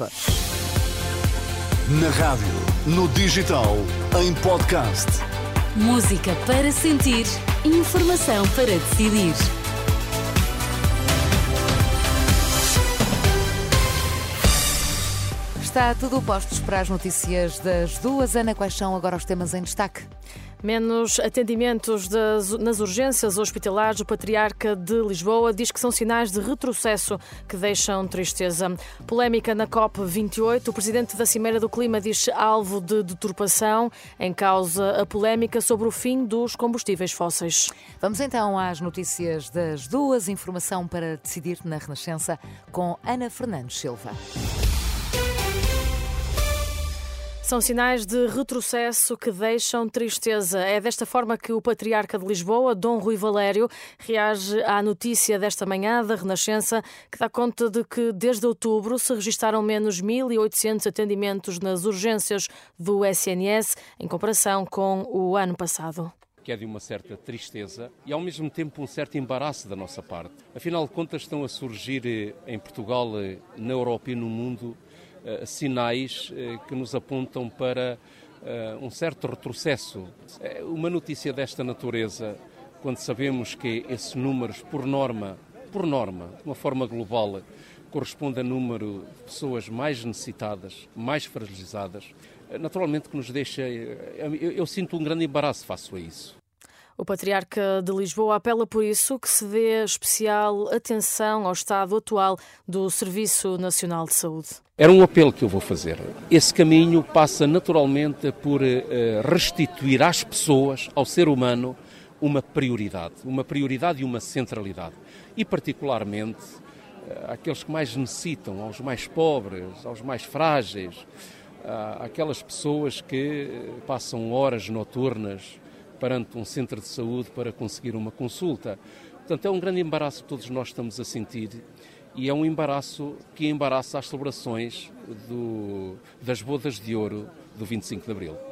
Renascença. Na rádio, no digital, em podcast. Música para sentir, informação para decidir. Está tudo postos para as notícias das duas. Ana, quais são agora os temas em destaque? Menos atendimentos nas urgências hospitalares, o Patriarca de Lisboa diz que são sinais de retrocesso que deixam tristeza. Polémica na COP28, o presidente da Cimeira do Clima diz alvo de deturpação, em causa a polémica sobre o fim dos combustíveis fósseis. Vamos então às notícias das duas. Informação para decidir na Renascença com Ana Fernandes Silva. São sinais de retrocesso que deixam tristeza. É desta forma que o Patriarca de Lisboa, Dom Rui Valério, reage à notícia desta manhã da Renascença, que dá conta de que desde outubro se registaram menos 1.800 atendimentos nas urgências do SNS, em comparação com o ano passado que é de uma certa tristeza e ao mesmo tempo um certo embaraço da nossa parte. Afinal de contas, estão a surgir eh, em Portugal, eh, na Europa e no mundo sinais eh, que nos apontam para eh, um certo retrocesso. Uma notícia desta natureza, quando sabemos que esses números, por norma, por norma, de uma forma global, corresponde a número de pessoas mais necessitadas, mais fragilizadas, naturalmente que nos deixa. Eu, eu sinto um grande embaraço face a isso. O Patriarca de Lisboa apela por isso que se dê especial atenção ao estado atual do Serviço Nacional de Saúde. Era um apelo que eu vou fazer. Esse caminho passa naturalmente por eh, restituir às pessoas, ao ser humano, uma prioridade, uma prioridade e uma centralidade. E, particularmente, eh, àqueles que mais necessitam, aos mais pobres, aos mais frágeis, àquelas pessoas que eh, passam horas noturnas perante um centro de saúde para conseguir uma consulta. Portanto, é um grande embaraço que todos nós estamos a sentir e é um embaraço que embaraça as celebrações do, das bodas de ouro do 25 de Abril.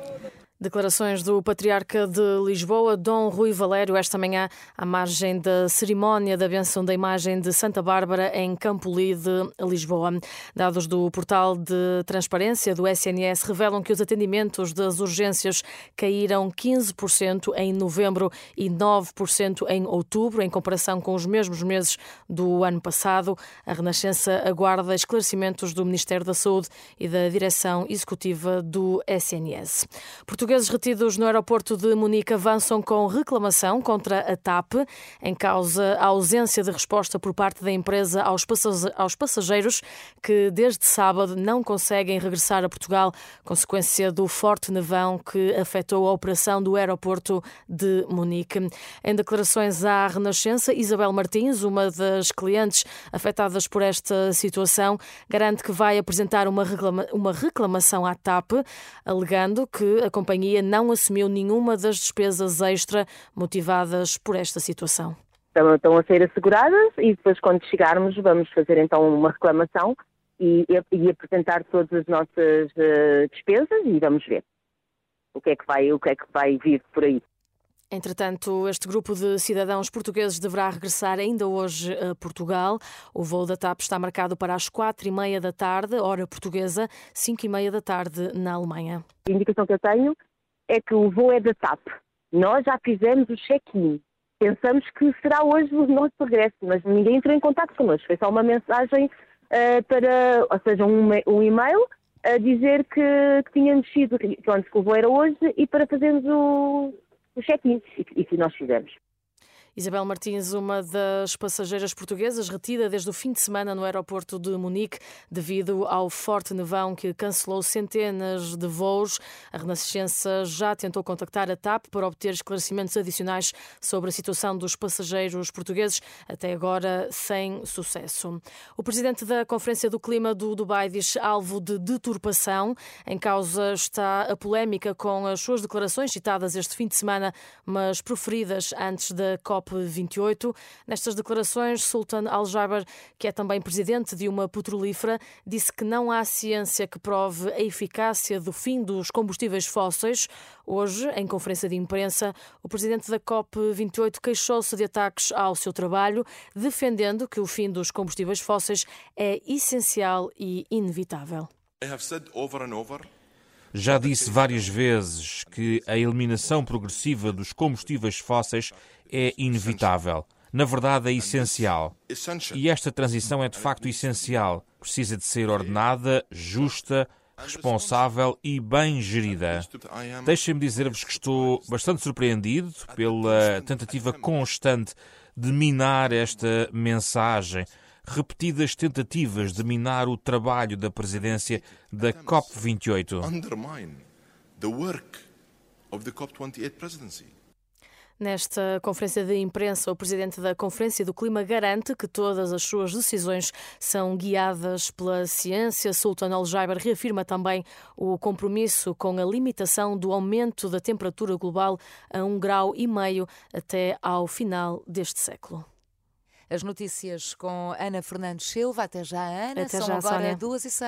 Declarações do Patriarca de Lisboa, Dom Rui Valério, esta manhã, à margem da cerimónia da benção da imagem de Santa Bárbara em Campoli de Lisboa. Dados do portal de transparência do SNS revelam que os atendimentos das urgências caíram 15% em novembro e 9% em outubro, em comparação com os mesmos meses do ano passado. A Renascença aguarda esclarecimentos do Ministério da Saúde e da Direção Executiva do SNS. Portugal portugueses retidos no aeroporto de Munique avançam com reclamação contra a TAP, em causa a ausência de resposta por parte da empresa aos passageiros que desde sábado não conseguem regressar a Portugal, consequência do forte nevão que afetou a operação do aeroporto de Munique. Em declarações à Renascença, Isabel Martins, uma das clientes afetadas por esta situação, garante que vai apresentar uma, reclama uma reclamação à TAP, alegando que a companhia companhia não assumiu nenhuma das despesas extra motivadas por esta situação. Estão a ser asseguradas e depois, quando chegarmos, vamos fazer então uma reclamação e, e apresentar todas as nossas uh, despesas e vamos ver o que é que vai, o que é que vai vir por aí. Entretanto, este grupo de cidadãos portugueses deverá regressar ainda hoje a Portugal. O voo da TAP está marcado para as quatro e meia da tarde, hora portuguesa, cinco e meia da tarde na Alemanha. A indicação que eu tenho é que o voo é da TAP. Nós já fizemos o check-in. Pensamos que será hoje o nosso regresso, mas ninguém entrou em contato connosco. Foi só uma mensagem uh, para, ou seja, um, um e-mail a dizer que, que tínhamos sido, que, que o voo era hoje e para fazermos o, o check-in e, e que nós fizemos. Isabel Martins, uma das passageiras portuguesas retida desde o fim de semana no aeroporto de Munique devido ao forte nevão que cancelou centenas de voos. A Renascença já tentou contactar a TAP para obter esclarecimentos adicionais sobre a situação dos passageiros portugueses, até agora sem sucesso. O presidente da Conferência do Clima do Dubai diz alvo de deturpação. Em causa está a polémica com as suas declarações citadas este fim de semana, mas proferidas antes da COP COP28. Nestas declarações, Sultan Al-Jaber, que é também presidente de uma petrolífera, disse que não há ciência que prove a eficácia do fim dos combustíveis fósseis. Hoje, em conferência de imprensa, o presidente da COP28 queixou-se de ataques ao seu trabalho, defendendo que o fim dos combustíveis fósseis é essencial e inevitável. Já disse várias vezes que a eliminação progressiva dos combustíveis fósseis é inevitável. Na verdade, é essencial. E esta transição é de facto essencial. Precisa de ser ordenada, justa, responsável e bem gerida. Deixem-me dizer-vos que estou bastante surpreendido pela tentativa constante de minar esta mensagem repetidas tentativas de minar o trabalho da presidência da COP28. Nesta conferência de imprensa, o presidente da Conferência do Clima garante que todas as suas decisões são guiadas pela ciência. Sultan Al-Jaiber reafirma também o compromisso com a limitação do aumento da temperatura global a um grau e meio até ao final deste século. As notícias com Ana Fernandes Silva. Até já, Ana. Até São já, agora Sónia. duas e seis.